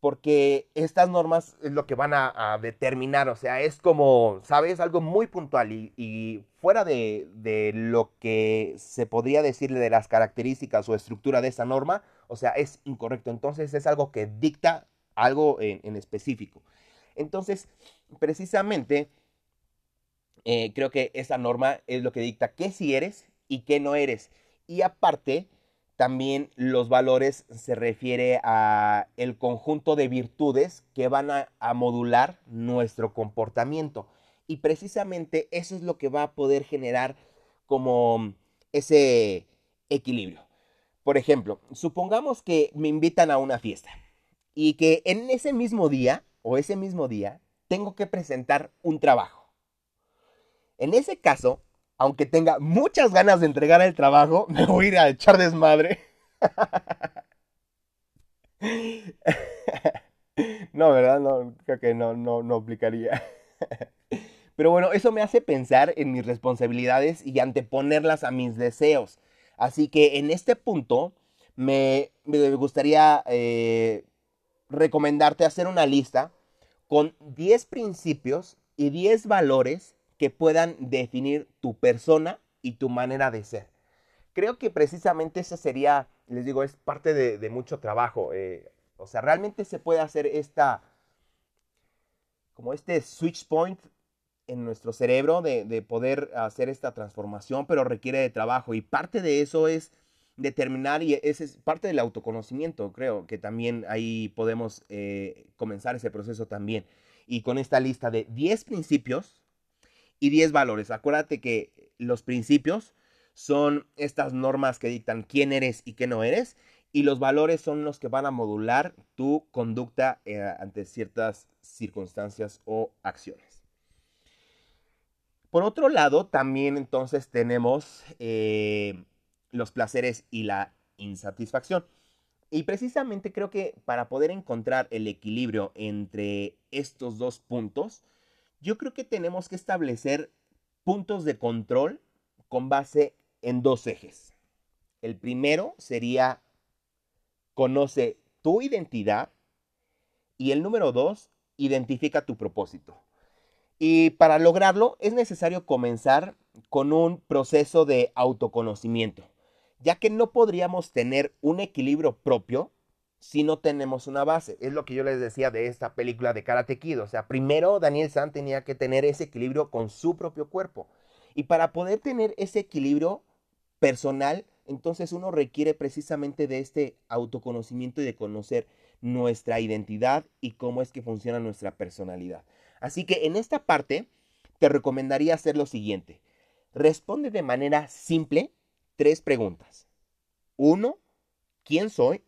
Porque estas normas es lo que van a, determinar, o sea, es como, ¿sabes? Algo muy puntual y, fuera de, lo que se podría decirle de las características o estructura de esa norma, o sea, es incorrecto. Entonces es algo que dicta algo en específico. Entonces, precisamente, eh, creo que esa norma es lo que dicta qué sí eres y qué no eres. Y aparte, también los valores se refiere a el conjunto de virtudes que van a, a, modular nuestro comportamiento. Y precisamente eso es lo que va a poder generar como ese equilibrio. Por ejemplo, supongamos que me invitan a una fiesta y que en ese mismo día o ese mismo día tengo que presentar un trabajo. En ese caso, aunque tenga muchas ganas de entregar el trabajo, me voy a ir a echar desmadre. No, ¿verdad? No, creo que no, no, no aplicaría. Pero bueno, eso me hace pensar en mis responsabilidades y anteponerlas a mis deseos. Así que en este punto me, gustaría eh, recomendarte hacer una lista con 10 principios y 10 valores que puedan definir tu persona y tu manera de ser. Creo que precisamente esa sería, les digo, es parte de, mucho trabajo. Eh, o sea, realmente se puede hacer esta, como este switch point en nuestro cerebro de, de, poder hacer esta transformación, pero requiere de trabajo. Y parte de eso es determinar, y ese es parte del autoconocimiento, creo que también ahí podemos eh, comenzar ese proceso también. Y con esta lista de 10 principios y 10 valores. Acuérdate que los principios son estas normas que dictan quién eres y qué no eres. Y los valores son los que van a modular tu conducta eh, ante ciertas circunstancias o acciones. Por otro lado, también entonces tenemos eh, los placeres y la insatisfacción. Y precisamente creo que para poder encontrar el equilibrio entre estos dos puntos, yo creo que tenemos que establecer puntos de control con base en dos ejes. El primero sería conoce tu identidad y el número dos, identifica tu propósito. Y para lograrlo es necesario comenzar con un proceso de autoconocimiento, ya que no podríamos tener un equilibrio propio si no tenemos una base. Es lo que yo les decía de esta película de Karate Kid. O sea, primero Daniel San tenía que tener ese equilibrio con su propio cuerpo. Y para poder tener ese equilibrio personal, entonces uno requiere precisamente de este autoconocimiento y de conocer nuestra identidad y cómo es que funciona nuestra personalidad. Así que en esta parte te recomendaría hacer lo siguiente. Responde de manera simple tres preguntas. Uno, ¿quién soy?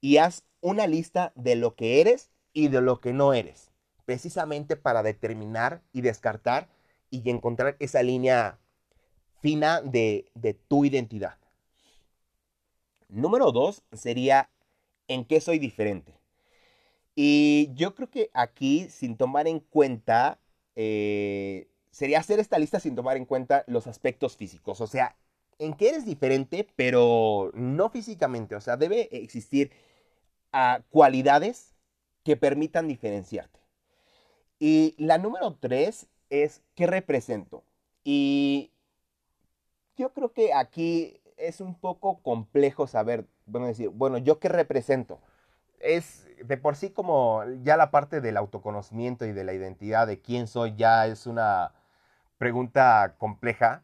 Y haz una lista de lo que eres y de lo que no eres, precisamente para determinar y descartar y encontrar esa línea fina de, de tu identidad. Número dos sería en qué soy diferente. Y yo creo que aquí, sin tomar en cuenta, eh, sería hacer esta lista sin tomar en cuenta los aspectos físicos. O sea, en qué eres diferente, pero no físicamente. O sea, debe existir ah, cualidades que permitan diferenciarte. Y la número tres es qué represento. Y yo creo que aquí es un poco complejo saber, bueno, decir, bueno, ¿yo qué represento? es de por sí como ya la parte del autoconocimiento y de la identidad de quién soy ya es una pregunta compleja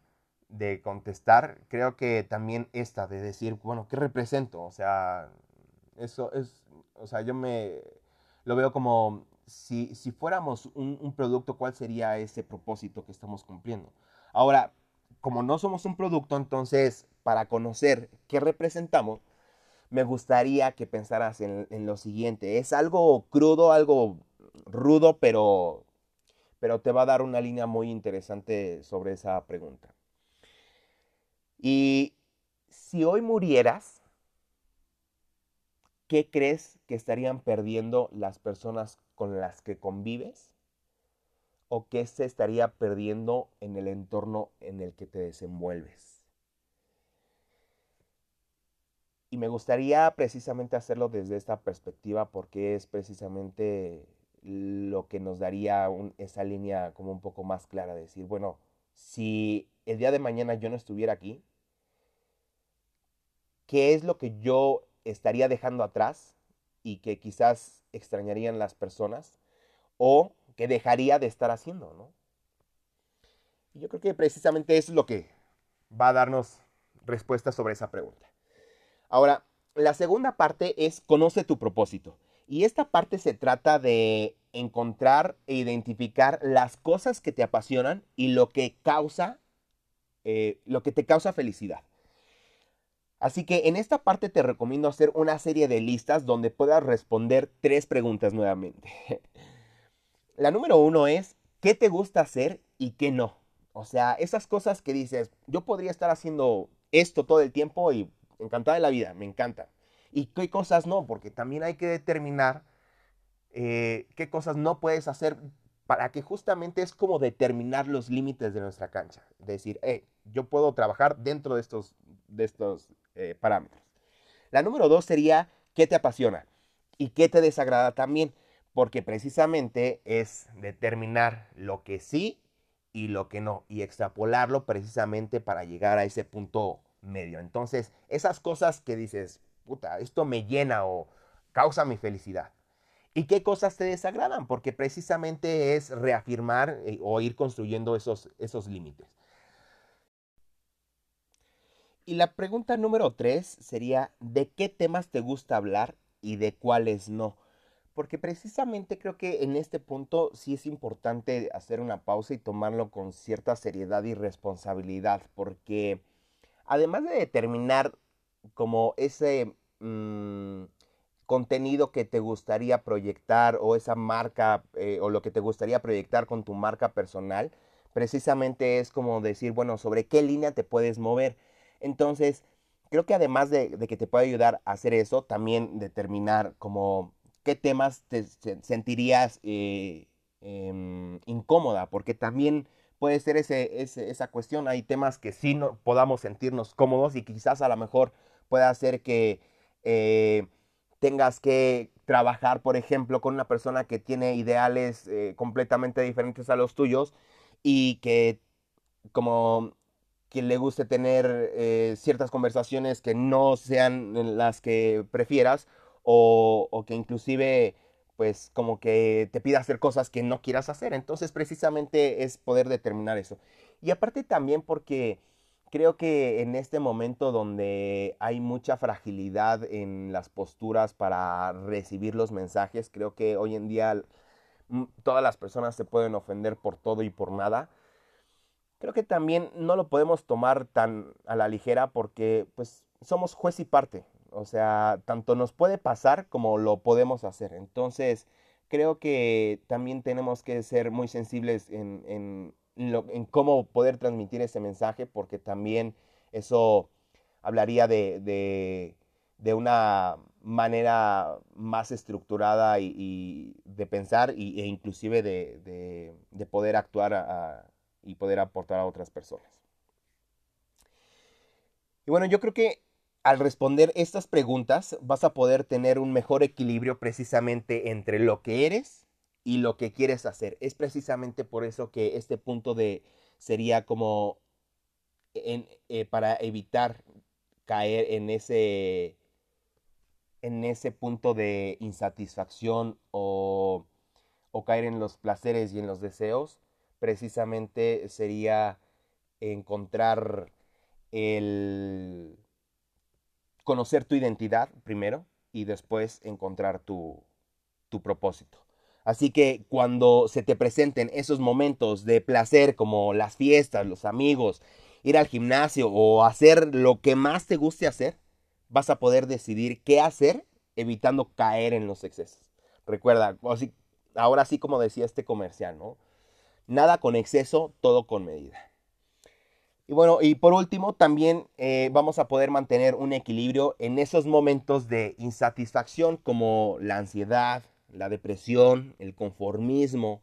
de contestar. Creo que también esta de decir, bueno, ¿qué represento? O sea, eso es, o sea, yo me lo veo como si, si fuéramos un, producto, ¿cuál sería ese propósito que estamos cumpliendo? Ahora, como no somos un producto, entonces, para conocer qué representamos, me gustaría que pensaras en, lo siguiente. Es algo crudo, algo rudo, pero, pero te va a dar una línea muy interesante sobre esa pregunta. Y si hoy murieras, ¿qué crees que estarían perdiendo las personas con las que convives? ¿O qué se estaría perdiendo en el entorno en el que te desenvuelves? Y me gustaría precisamente hacerlo desde esta perspectiva porque es precisamente lo que nos daría esa línea como un poco más clara, decir, bueno, si el día de mañana yo no estuviera aquí, ¿qué es lo que yo estaría dejando atrás y que quizás extrañarían las personas o que dejaría de estar haciendo, ¿no? Y yo creo que precisamente es lo que va a darnos respuesta sobre esa pregunta. Ahora, la segunda parte es conoce tu propósito. Y esta parte se trata de encontrar e identificar las cosas que te apasionan y lo que causa, eh, lo que te causa felicidad. Así que en esta parte te recomiendo hacer una serie de listas donde puedas responder tres preguntas nuevamente. La número uno es, ¿qué te gusta hacer y qué no? O sea, esas cosas que dices, yo podría estar haciendo esto todo el tiempo y encantada de la vida, me encanta. Y qué cosas no, porque también hay que determinar eh, qué cosas no puedes hacer para que justamente es como determinar los límites de nuestra cancha. Decir, eh, yo puedo trabajar dentro de estos, de estos eh, parámetros. La número dos sería, ¿qué te apasiona? ¿Y qué te desagrada también? Porque precisamente es determinar lo que sí y lo que no, y extrapolarlo precisamente para llegar a ese punto medio. Entonces, esas cosas que dices, puta, esto me llena o causa mi felicidad. ¿Y qué cosas te desagradan? Porque precisamente es reafirmar eh, o ir construyendo esos, esos límites. Y la pregunta número tres sería, ¿de qué temas te gusta hablar y de cuáles no? Porque precisamente creo que en este punto sí es importante hacer una pausa y tomarlo con cierta seriedad y responsabilidad, porque además de determinar como ese mm, contenido que te gustaría proyectar o esa marca eh, o lo que te gustaría proyectar con tu marca personal, precisamente es como decir, bueno, sobre qué línea te puedes mover. Entonces, creo que además de, que te puede ayudar a hacer eso, también determinar como qué temas te sentirías eh, em, incómoda, porque también puede ser ese, esa cuestión. Hay temas que sí no podamos sentirnos cómodos y quizás a lo mejor pueda hacer que eh, tengas que trabajar, por ejemplo, con una persona que tiene ideales eh, completamente diferentes a los tuyos y que como que le guste tener eh, ciertas conversaciones que no sean las que prefieras o, o, que inclusive pues como que te pida hacer cosas que no quieras hacer. Entonces precisamente es poder determinar eso. Y aparte también porque creo que en este momento donde hay mucha fragilidad en las posturas para recibir los mensajes, creo que hoy en día mm, todas las personas se pueden ofender por todo y por nada. Creo que también no lo podemos tomar tan a la ligera porque pues somos juez y parte. O sea, tanto nos puede pasar como lo podemos hacer. Entonces, creo que también tenemos que ser muy sensibles en, en cómo poder transmitir ese mensaje, porque también eso hablaría de, una manera más estructurada y, de pensar y, e inclusive de, poder actuar y poder aportar a otras personas. Y bueno, yo creo que al responder estas preguntas vas a poder tener un mejor equilibrio precisamente entre lo que eres y lo que quieres hacer. Es precisamente por eso que este punto de sería como eh, para evitar caer en ese en ese punto de insatisfacción o, o caer en los placeres y en los deseos, precisamente sería encontrar el conocer tu identidad primero y después encontrar tu, tu propósito. Así que cuando se te presenten esos momentos de placer como las fiestas, los amigos, ir al gimnasio o hacer lo que más te guste hacer, vas a poder decidir qué hacer evitando caer en los excesos. Recuerda, ahora sí como decía este comercial, ¿no? Nada con exceso, todo con medida. Y bueno, y por último, también eh, vamos a poder mantener un equilibrio en esos momentos de insatisfacción como la ansiedad, la depresión, el conformismo,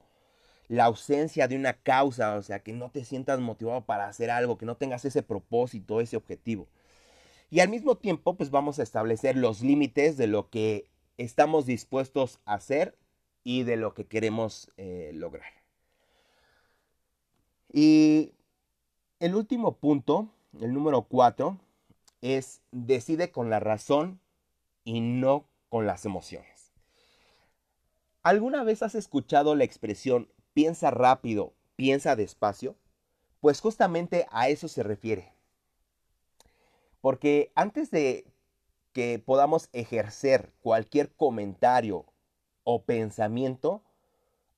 la ausencia de una causa, o sea, que no te sientas motivado para hacer algo, que no tengas ese propósito, ese objetivo. Y al mismo tiempo, pues vamos a establecer los límites de lo que estamos dispuestos a hacer y de lo que queremos eh, lograr. Y el último punto, el número cuatro, es decide con la razón y no con las emociones. ¿Alguna vez has escuchado la expresión piensa rápido, piensa despacio? Pues justamente a eso se refiere. Porque antes de que podamos ejercer cualquier comentario o pensamiento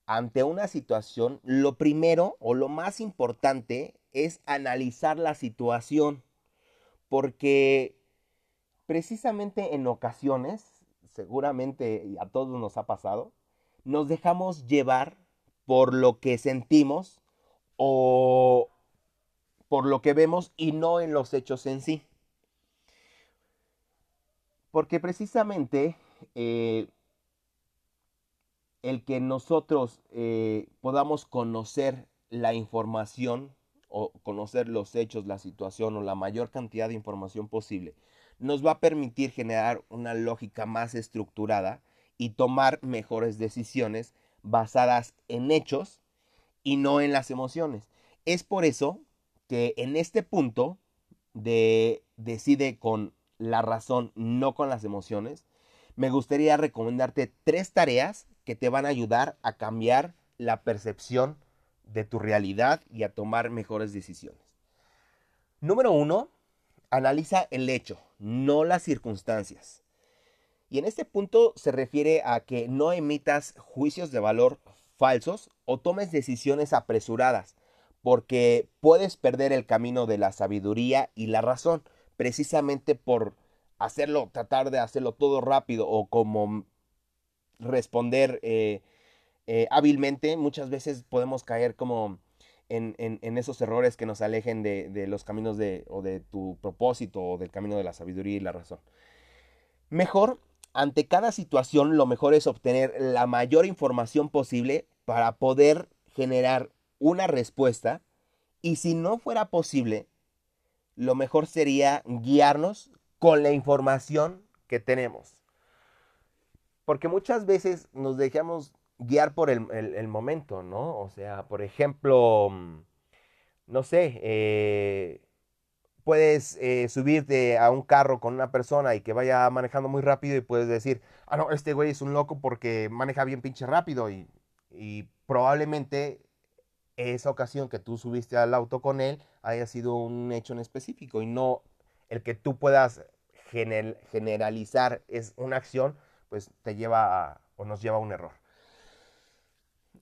ante una situación, lo primero o lo más importante es analizar la situación, porque precisamente en ocasiones, seguramente a todos nos ha pasado, nos dejamos llevar por lo que sentimos o por lo que vemos y no en los hechos en sí. Porque precisamente eh, el que nosotros eh, podamos conocer la información o conocer los hechos, la situación o la mayor cantidad de información posible, nos va a permitir generar una lógica más estructurada y tomar mejores decisiones basadas en hechos y no en las emociones. Es por eso que en este punto de decide con la razón, no con las emociones, me gustaría recomendarte tres tareas que te van a ayudar a cambiar la percepción de tu realidad y a tomar mejores decisiones. Número uno, analiza el hecho, no las circunstancias. Y en este punto se refiere a que no emitas juicios de valor falsos o tomes decisiones apresuradas, porque puedes perder el camino de la sabiduría y la razón precisamente por hacerlo, tratar de hacerlo todo rápido o como responder eh, eh, hábilmente, muchas veces podemos caer como en, esos errores que nos alejen de, los caminos de, o de tu propósito o del camino de la sabiduría y la razón. Mejor, ante cada situación, lo mejor es obtener la mayor información posible para poder generar una respuesta y si no fuera posible, lo mejor sería guiarnos con la información que tenemos. Porque muchas veces nos dejamos guiar por el, momento, ¿no? O sea, por ejemplo, mm, no sé, eh, puedes eh, subirte a un carro con una persona y que vaya manejando muy rápido y puedes decir, ah, no, este güey es un loco porque maneja bien pinche rápido y, y probablemente esa ocasión que tú subiste al auto con él haya sido un hecho en específico y no el que tú puedas generalizar es una acción, pues te lleva o nos lleva a un error.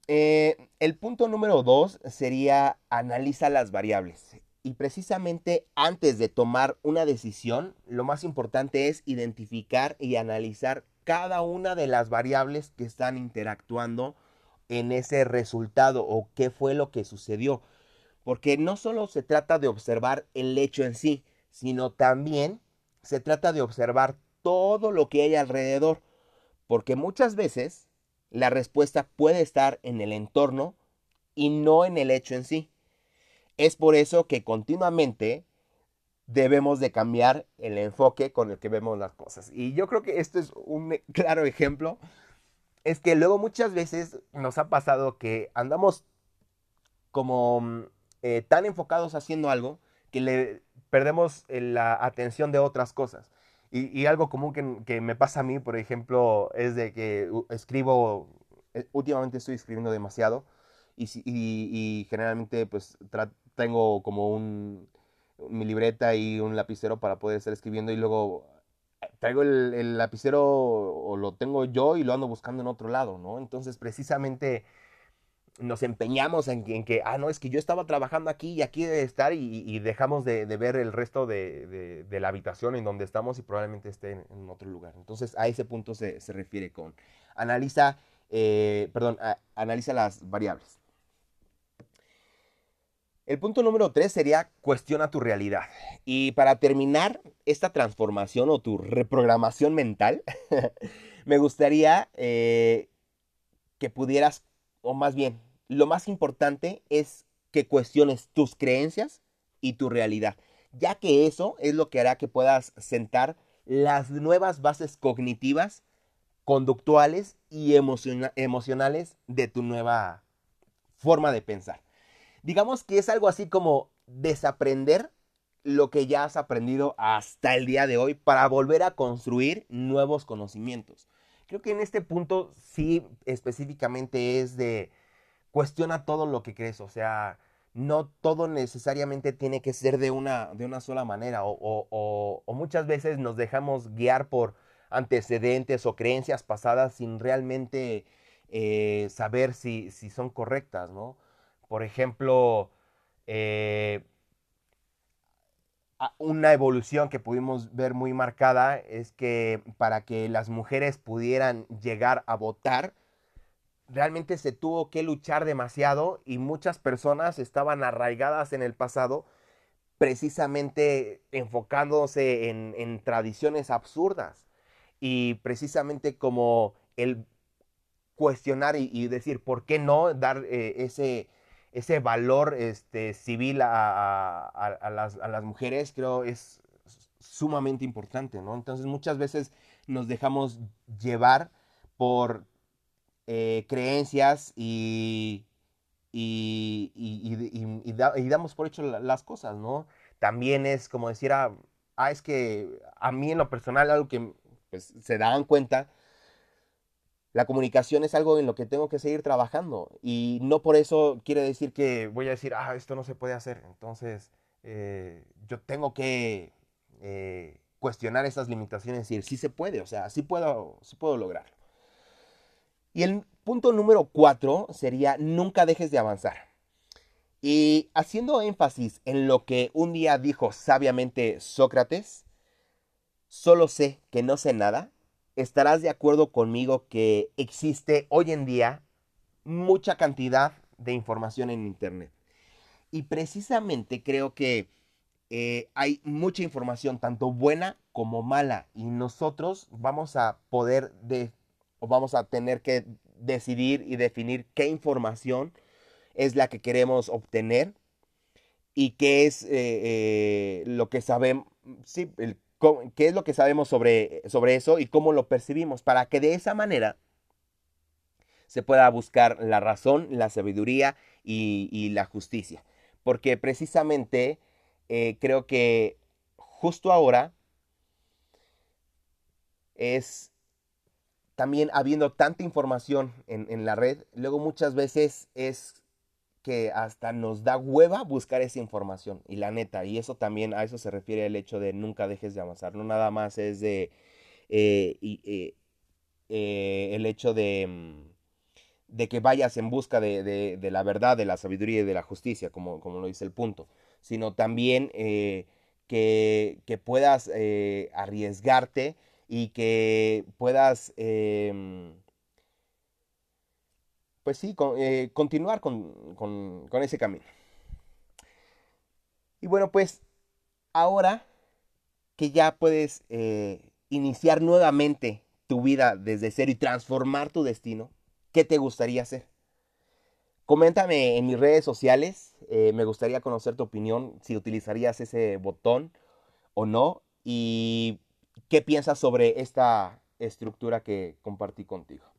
Eh, el punto número dos sería analiza las variables. Y precisamente antes de tomar una decisión, lo más importante es identificar y analizar cada una de las variables que están interactuando en ese resultado o qué fue lo que sucedió. Porque no solo se trata de observar el hecho en sí, sino también se trata de observar todo lo que hay alrededor. Porque muchas veces la respuesta puede estar en el entorno y no en el hecho en sí. Es por eso que continuamente debemos de cambiar el enfoque con el que vemos las cosas. Y yo creo que esto es un claro ejemplo es que luego muchas veces nos ha pasado que andamos como mm, eh, tan enfocados haciendo algo que le perdemos eh, la atención de otras cosas. Y, algo común que, me pasa a mí, por ejemplo, es de que escribo, eh, últimamente estoy escribiendo demasiado y, generalmente pues tengo como un, mi libreta y un lapicero para poder estar escribiendo y luego traigo el, lapicero o lo tengo yo y lo ando buscando en otro lado, ¿no? Entonces, precisamente nos empeñamos en, que, ah, no, es que yo estaba trabajando aquí y aquí debe estar y, dejamos de, ver el resto de, la habitación en donde estamos y probablemente esté en, otro lugar. Entonces, a ese punto se, refiere con, analiza, eh, perdón, analiza las variables. El punto número tres sería cuestiona tu realidad. Y para terminar esta transformación o tu reprogramación mental, me gustaría eh, que pudieras, o más bien, lo más importante es que cuestiones tus creencias y tu realidad, ya que eso es lo que hará que puedas sentar las nuevas bases cognitivas, conductuales y emocionales de tu nueva forma de pensar digamos que es algo así como desaprender lo que ya has aprendido hasta el día de hoy para volver a construir nuevos conocimientos. Creo que en este punto sí específicamente es de cuestiona todo lo que crees, o sea, no todo necesariamente tiene que ser de una, de una sola manera o, muchas veces nos dejamos guiar por antecedentes o creencias pasadas sin realmente eh, saber si, son correctas, ¿no? Por ejemplo, eh, una evolución que pudimos ver muy marcada es que para que las mujeres pudieran llegar a votar, realmente se tuvo que luchar demasiado y muchas personas estaban arraigadas en el pasado precisamente enfocándose en, tradiciones absurdas. Y precisamente como el cuestionar y, decir por qué no dar eh, ese, ese valor este, civil a, las, a, las, mujeres, creo es sumamente importante, ¿no? Entonces muchas veces nos dejamos llevar por eh, creencias y, y, y, damos por hecho las cosas, ¿no? También es como decir, ah, ah, es que a mí en lo personal algo que pues, se dan cuenta, la comunicación es algo en lo que tengo que seguir trabajando y no por eso quiere decir que voy a decir, ah, esto no se puede hacer. Entonces, eh, yo tengo que eh, cuestionar esas limitaciones y decir, sí se puede, o sea, sí puedo, sí puedo lograrlo. Y el punto número cuatro sería nunca dejes de avanzar. Y haciendo énfasis en lo que un día dijo sabiamente Sócrates, solo sé que no sé nada, estarás de acuerdo conmigo que existe hoy en día mucha cantidad de información en Internet. Y precisamente creo que eh, hay mucha información, tanto buena como mala, y nosotros vamos a poder de, o vamos a tener que decidir y definir qué información es la que queremos obtener y qué es eh, eh, lo que sabemos, sí, qué es lo que sabemos sobre, sobre eso y cómo lo percibimos, para que de esa manera se pueda buscar la razón, la sabiduría y, la justicia. Porque precisamente eh, creo que justo ahora es también habiendo tanta información en, la red, luego muchas veces es que hasta nos da hueva buscar esa información. Y la neta, y eso también, a eso se refiere el hecho de nunca dejes de avanzar. No nada más es de eh, eh, eh, el hecho de, mm, de, que vayas en busca de, la verdad, de la sabiduría y de la justicia, como, como lo dice el punto, sino también que, que, puedas arriesgarte y que puedas, em, pues sí, eh, continuar con, ese camino. Y bueno, pues ahora que ya puedes eh, iniciar nuevamente tu vida desde cero y transformar tu destino, ¿qué te gustaría hacer? Coméntame en mis redes sociales, eh, me gustaría conocer tu opinión, si utilizarías ese botón o no. Y qué piensas sobre esta estructura que compartí contigo.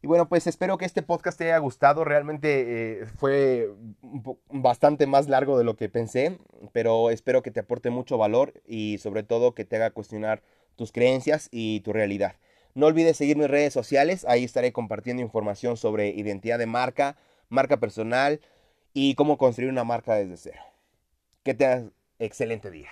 Y bueno, pues espero que este podcast te haya gustado. Realmente eh, fue bastante más largo de lo que pensé, pero espero que te aporte mucho valor y sobre todo que te haga cuestionar tus creencias y tu realidad. No olvides seguir mis redes sociales, ahí estaré compartiendo información sobre identidad de marca, marca personal y cómo construir una marca desde cero. Que tengas excelente día.